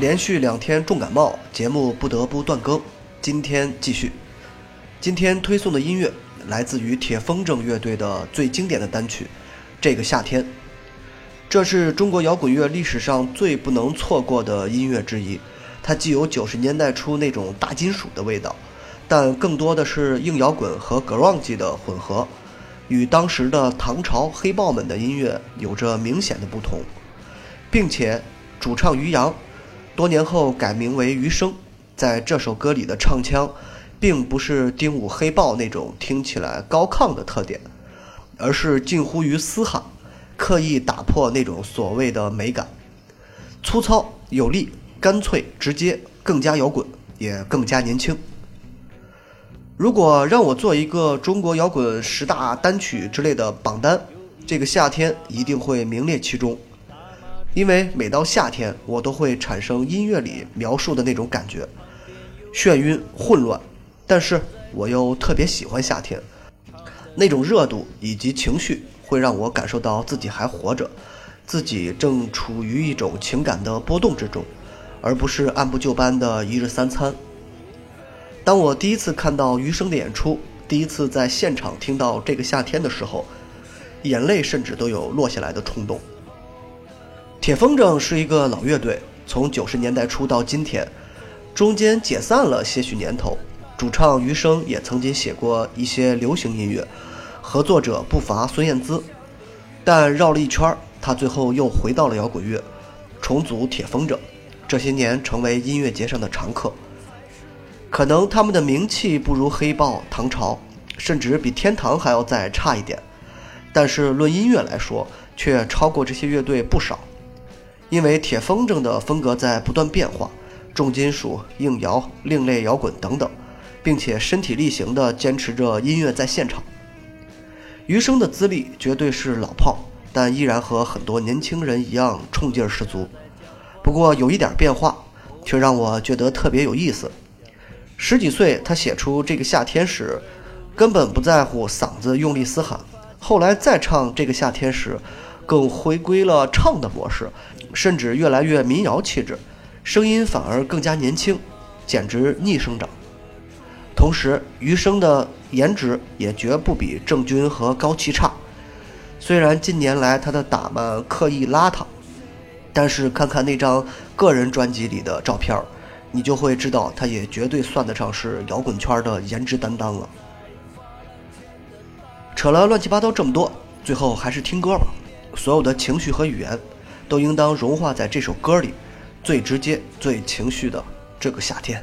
连续两天重感冒，节目不得不断更。今天继续。今天推送的音乐来自于铁风筝乐队的最经典的单曲《这个夏天》。这是中国摇滚乐历史上最不能错过的音乐之一。它既有九十年代初那种大金属的味道，但更多的是硬摇滚和 grunge 的混合，与当时的唐朝黑豹们的音乐有着明显的不同，并且主唱于洋。多年后改名为余生，在这首歌里的唱腔，并不是丁武黑豹那种听起来高亢的特点，而是近乎于嘶喊，刻意打破那种所谓的美感，粗糙有力、干脆直接，更加摇滚，也更加年轻。如果让我做一个中国摇滚十大单曲之类的榜单，这个夏天一定会名列其中。因为每到夏天，我都会产生音乐里描述的那种感觉，眩晕、混乱，但是我又特别喜欢夏天，那种热度以及情绪会让我感受到自己还活着，自己正处于一种情感的波动之中，而不是按部就班的一日三餐。当我第一次看到余生的演出，第一次在现场听到这个夏天的时候，眼泪甚至都有落下来的冲动。铁风筝是一个老乐队，从九十年代初到今天，中间解散了些许年头。主唱余生也曾经写过一些流行音乐，合作者不乏孙燕姿。但绕了一圈，他最后又回到了摇滚乐，重组铁风筝，这些年成为音乐节上的常客。可能他们的名气不如黑豹、唐朝，甚至比天堂还要再差一点，但是论音乐来说，却超过这些乐队不少。因为铁风筝的风格在不断变化，重金属、硬摇、另类摇滚等等，并且身体力行地坚持着音乐在现场。余生的资历绝对是老炮，但依然和很多年轻人一样冲劲十足。不过有一点变化，却让我觉得特别有意思。十几岁他写出这个夏天时，根本不在乎嗓子用力嘶喊；后来再唱这个夏天时，更回归了唱的模式。甚至越来越民谣气质，声音反而更加年轻，简直逆生长。同时，余生的颜值也绝不比郑钧和高旗差。虽然近年来他的打扮刻意邋遢，但是看看那张个人专辑里的照片，你就会知道，他也绝对算得上是摇滚圈的颜值担当了。扯了乱七八糟这么多，最后还是听歌吧。所有的情绪和语言。都应当融化在这首歌里，最直接、最情绪的这个夏天。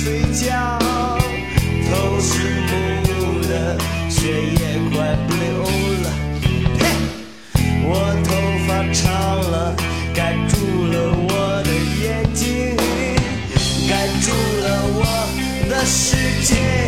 睡觉，头是木的，血液快不流了。嘿，我头发长了，盖住了我的眼睛，盖住了我的世界。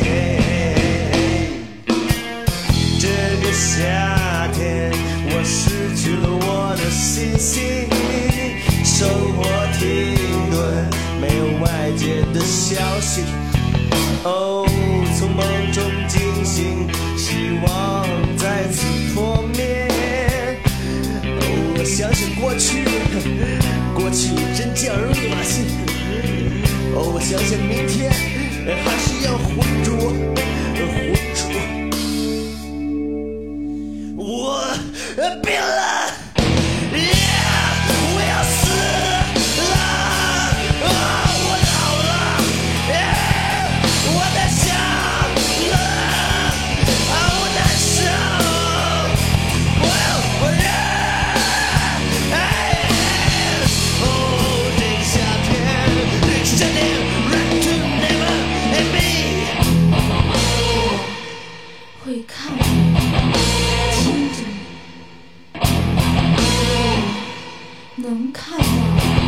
病了，能看到。